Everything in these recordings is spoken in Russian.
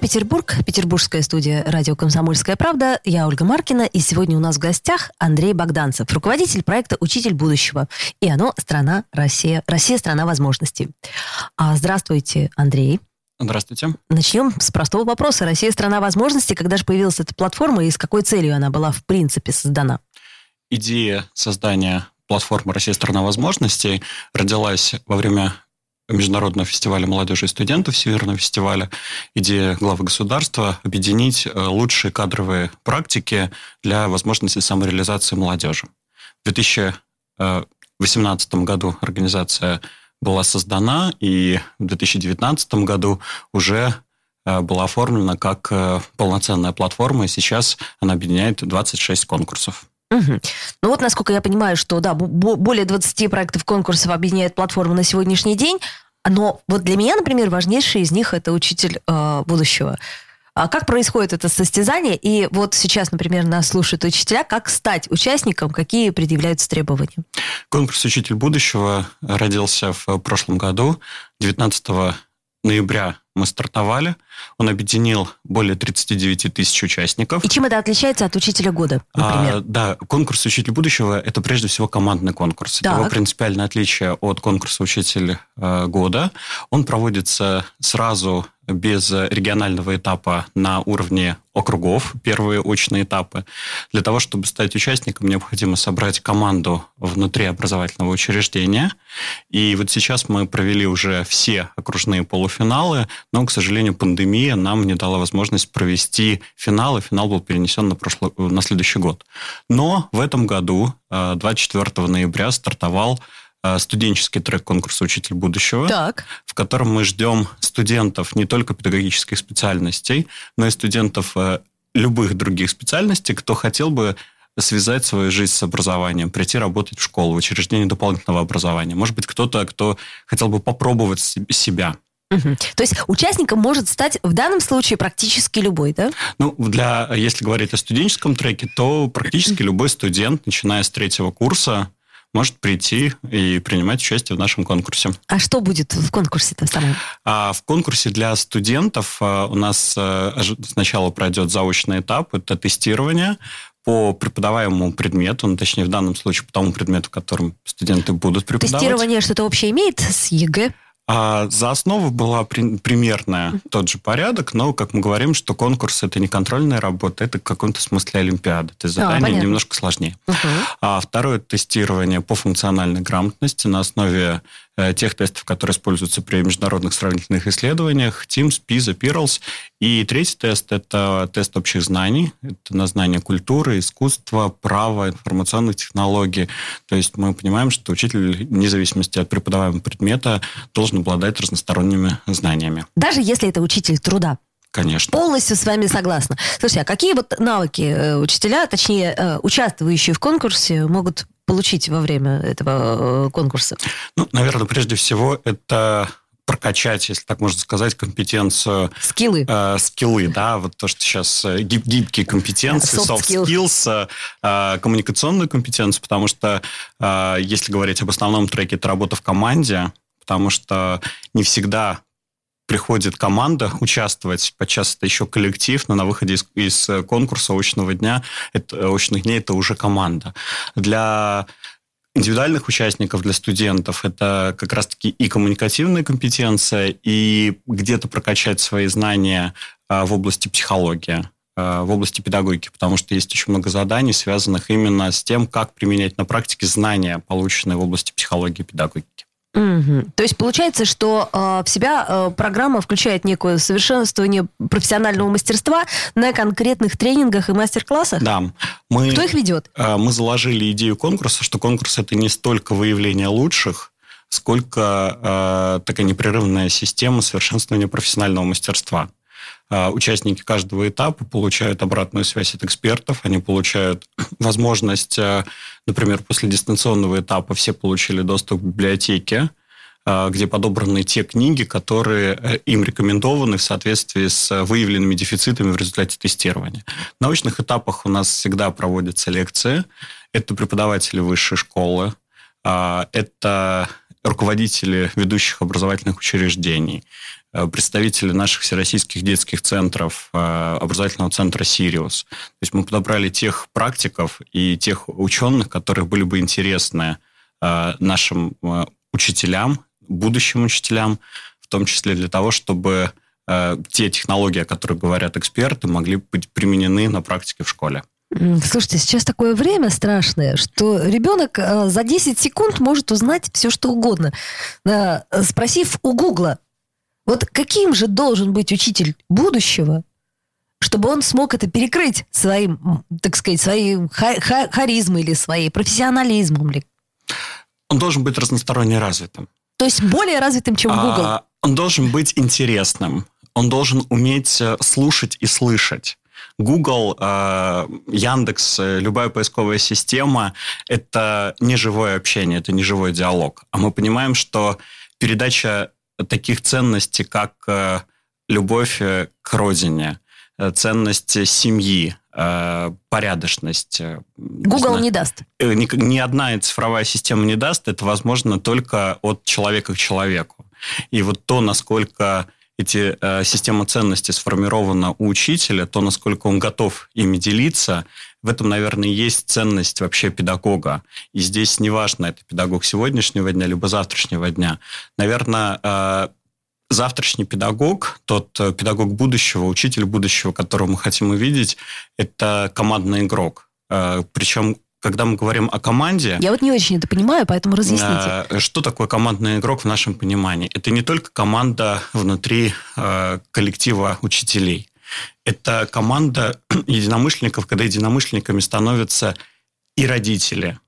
Петербург, петербургская студия радио «Комсомольская правда». Я Ольга Маркина, и сегодня у нас в гостях Андрей Богданцев, руководитель проекта «Учитель будущего». И оно «Страна Россия». Россия – страна возможностей. А, здравствуйте, Андрей. Здравствуйте. Начнем с простого вопроса. Россия – страна возможностей. Когда же появилась эта платформа и с какой целью она была в принципе создана? Идея создания платформы «Россия – страна возможностей» родилась во время Международного фестиваля молодежи и студентов, Северного фестиваля, идея главы государства объединить э, лучшие кадровые практики для возможности самореализации молодежи. В 2018 году организация была создана, и в 2019 году уже э, была оформлена как э, полноценная платформа, и сейчас она объединяет 26 конкурсов. Угу. Ну вот, насколько я понимаю, что да, более 20 проектов конкурсов объединяет платформа на сегодняшний день, но вот для меня, например, важнейший из них это учитель э, будущего. А как происходит это состязание? И вот сейчас, например, нас слушают учителя. Как стать участником? Какие предъявляются требования? Конкурс «Учитель будущего» родился в прошлом году, 19 ноября мы стартовали. Он объединил более 39 тысяч участников. И чем это отличается от учителя года, например? А, да, конкурс «Учитель будущего» – это прежде всего командный конкурс. Так. Его принципиальное отличие от конкурса «Учитель э, года». Он проводится сразу без регионального этапа на уровне округов, первые очные этапы. Для того, чтобы стать участником, необходимо собрать команду внутри образовательного учреждения. И вот сейчас мы провели уже все окружные полуфиналы, но, к сожалению, пандемия нам не дала возможность провести финал, и финал был перенесен на, прошлый, на следующий год. Но в этом году, 24 э, ноября, стартовал э, студенческий трек конкурса «Учитель будущего», так. в котором мы ждем студентов не только педагогических специальностей, но и студентов э, любых других специальностей, кто хотел бы связать свою жизнь с образованием, прийти работать в школу, в учреждение дополнительного образования. Может быть, кто-то, кто хотел бы попробовать себя. Угу. То есть участником может стать в данном случае практически любой, да? Ну, для, если говорить о студенческом треке, то практически любой студент, начиная с третьего курса, может прийти и принимать участие в нашем конкурсе. А что будет в конкурсе-то самом? А в конкурсе для студентов а, у нас а, сначала пройдет заочный этап, это тестирование по преподаваемому предмету, ну, точнее, в данном случае по тому предмету, которым студенты будут преподавать. Тестирование что-то общее имеет с ЕГЭ? А за основу была при, примерная тот же порядок, но, как мы говорим, что конкурс это не контрольная работа, это в каком-то смысле олимпиада. Это задание а, немножко сложнее. Угу. А второе тестирование по функциональной грамотности на основе тех тестов, которые используются при международных сравнительных исследованиях, TIMSS, PISA, PIRLS. И третий тест – это тест общих знаний. Это на знание культуры, искусства, права, информационных технологий. То есть мы понимаем, что учитель, вне зависимости от преподаваемого предмета, должен обладать разносторонними знаниями. Даже если это учитель труда? Конечно. Полностью с вами согласна. Слушайте, а какие вот навыки э, учителя, точнее, э, участвующие в конкурсе, могут получить во время этого э, конкурса? Ну, наверное, прежде всего это прокачать, если так можно сказать, компетенцию... Скиллы. Э, скиллы, да, вот то, что сейчас э, гиб гибкие компетенции, soft, soft skills, э, коммуникационную компетенцию, потому что, э, если говорить об основном треке, это работа в команде, потому что не всегда приходит команда участвовать, подчас это еще коллектив, но на выходе из, из конкурса очного дня, это, очных дней это уже команда. Для индивидуальных участников, для студентов, это как раз-таки и коммуникативная компетенция, и где-то прокачать свои знания а, в области психологии а, в области педагогики, потому что есть очень много заданий, связанных именно с тем, как применять на практике знания, полученные в области психологии и педагогики. Угу. То есть получается, что э, в себя э, программа включает некое совершенствование профессионального мастерства на конкретных тренингах и мастер-классах? Да. Мы, Кто их ведет? Э, мы заложили идею конкурса, что конкурс это не столько выявление лучших, сколько э, такая непрерывная система совершенствования профессионального мастерства. А, участники каждого этапа получают обратную связь от экспертов, они получают возможность, а, например, после дистанционного этапа все получили доступ к библиотеке, где подобраны те книги, которые им рекомендованы в соответствии с выявленными дефицитами в результате тестирования. В научных этапах у нас всегда проводятся лекции. Это преподаватели высшей школы, это руководители ведущих образовательных учреждений, Э, представители наших всероссийских детских центров, э, образовательного центра «Сириус». То есть мы подобрали тех практиков и тех ученых, которые были бы интересны э, нашим учителям, будущим учителям, в том числе для того, чтобы те технологии, о которых говорят эксперты, могли быть применены на практике в школе. Слушайте, сейчас такое время страшное, что ребенок за 10 секунд может узнать все, что угодно. Спросив у Гугла, вот каким же должен быть учитель будущего, чтобы он смог это перекрыть своим, так сказать, своей харизмой или своей профессионализмом? Ли? Он должен быть разносторонне развитым. То есть более развитым, чем Google? А, он должен быть интересным. Он должен уметь э, слушать и слышать. Google, э, Яндекс, э, любая поисковая система – это не живое общение, это не живой диалог. А мы понимаем, что передача таких ценностей, как э, любовь э, к родине, э, ценность семьи, порядочность. Google не, не даст. Ни, ни одна цифровая система не даст. Это возможно только от человека к человеку. И вот то, насколько эти э, система ценностей сформирована у учителя, то, насколько он готов ими делиться, в этом, наверное, есть ценность вообще педагога. И здесь неважно, это педагог сегодняшнего дня, либо завтрашнего дня. Наверное, э, завтрашний педагог, тот э, педагог будущего, учитель будущего, которого мы хотим увидеть, это командный игрок. Э, Причем когда мы говорим о команде... Я вот не очень это понимаю, поэтому разъясните. Что такое командный игрок в нашем понимании? Это не только команда внутри коллектива учителей это команда единомышленников, когда единомышленниками становятся и родители,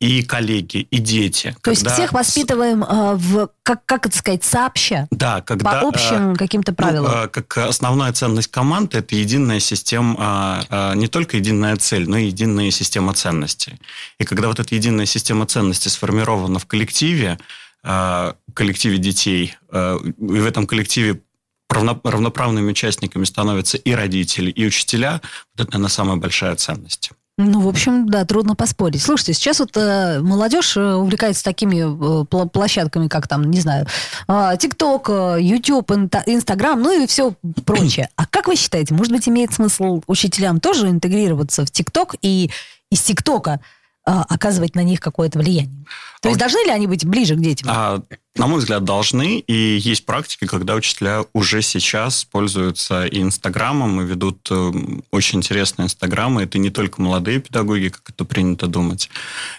и коллеги, и дети. То есть всех воспитываем э, в, как, как это сказать, сообща? Да, когда... По общим э, каким-то ну, правилам? Ну, э, как основная ценность команды – это единая система, э, э, не только единая цель, но и единая система ценностей. И когда вот эта единая система ценностей сформирована в коллективе, коллективе детей, и в этом коллективе равноправными участниками становятся и родители, и учителя, вот это, наверное, самая большая ценность. Ну, в общем, да, трудно поспорить. Слушайте, сейчас вот э, молодежь э, увлекается такими э, площадками, как там, не знаю, э, ТикТок, э, YouTube, Инстаграм, ну и все прочее. А как вы считаете, может быть, имеет смысл учителям тоже интегрироваться в ТикТок и из ТикТока а, оказывать на них какое-то влияние. То есть должны ли они быть ближе к детям? А, на мой взгляд, должны. И есть практики, когда учителя уже сейчас пользуются и Инстаграмом, и ведут э, очень интересные Инстаграмы. Это не только молодые педагоги, как это принято думать.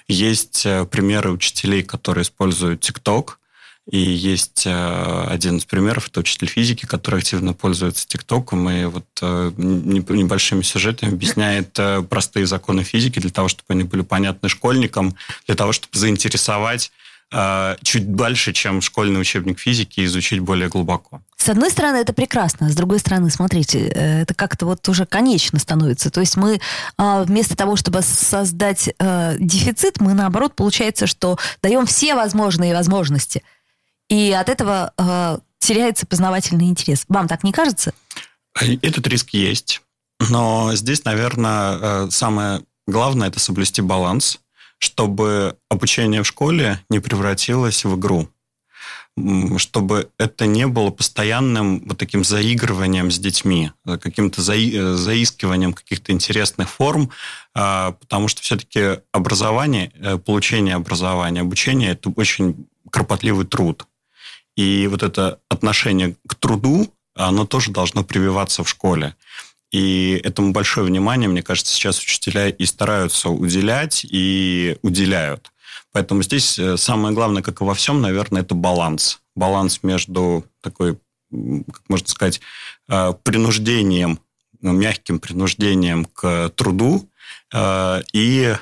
Есть э, примеры учителей, которые используют ТикТок, и есть э, один из примеров, это учитель физики, который активно пользуется ТикТоком и вот э, небольшими сюжетами объясняет простые законы физики для того, чтобы они были понятны школьникам, для того, чтобы заинтересовать чуть дальше, чем школьный учебник физики, изучить более глубоко. С одной стороны, это прекрасно, с другой стороны, смотрите, это как-то вот уже конечно становится. То есть мы вместо того, чтобы создать дефицит, мы наоборот, получается, что даем все возможные возможности – и от этого э, теряется познавательный интерес. Вам так не кажется? Этот риск есть. Но здесь, наверное, э, самое главное – это соблюсти баланс, чтобы обучение в школе не превратилось в игру чтобы это не было постоянным вот таким заигрыванием с детьми, э, каким-то заи э, заискиванием каких-то интересных форм, а, потому что все-таки образование, получение образования, обучение – это очень кропотливый труд. И вот это отношение к труду, оно тоже должно прививаться в школе. И этому большое внимание, мне кажется, сейчас учителя и стараются уделять, и уделяют. Поэтому здесь э, самое главное, как и во всем, наверное, это баланс. Баланс между такой, как можно сказать, э, принуждением, ну, мягким принуждением к труду э, и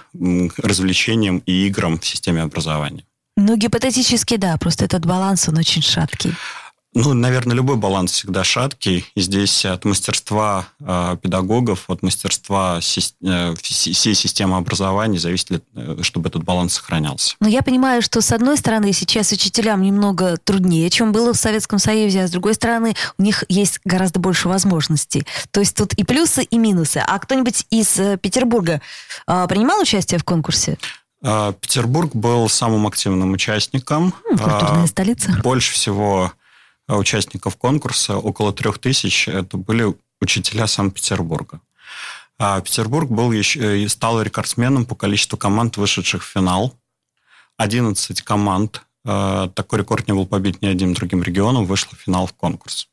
развлечением и играм в системе образования. Ну, гипотетически, да, просто этот баланс, он очень шаткий. Ну, наверное, любой баланс всегда шаткий. И здесь от мастерства э, педагогов, от мастерства си- э, всей системы образования зависит, э, чтобы этот баланс сохранялся. Но я понимаю, что с одной стороны сейчас учителям немного труднее, чем было в Советском Союзе, а с другой стороны у них есть гораздо больше возможностей. То есть тут и плюсы, и минусы. А кто-нибудь из э, Петербурга э, принимал участие в конкурсе? Э, Петербург был самым активным участником. Культурная э, столица. Больше всего участников конкурса, около трех тысяч, это были учителя Санкт-Петербурга. А Петербург был еще, и стал рекордсменом по количеству команд, вышедших в финал. 11 команд, э, такой рекорд не был побит ни одним другим регионом, вышло в финал в конкурс.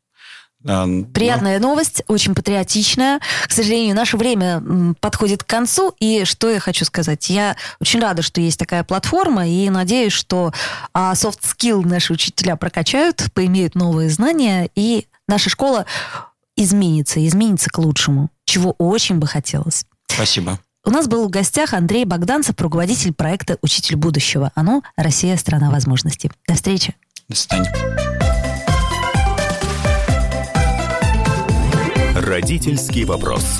Приятная новость, очень патриотичная. К сожалению, наше время подходит к концу. И что я хочу сказать? Я очень рада, что есть такая платформа, и надеюсь, что а, soft skill наши учителя прокачают, поимеют новые знания, и наша школа изменится, изменится к лучшему, чего очень бы хотелось. Спасибо. У нас был в гостях Андрей Богданцев, руководитель проекта «Учитель будущего». Оно «Россия – страна возможностей». До встречи. До свидания. Родительский вопрос.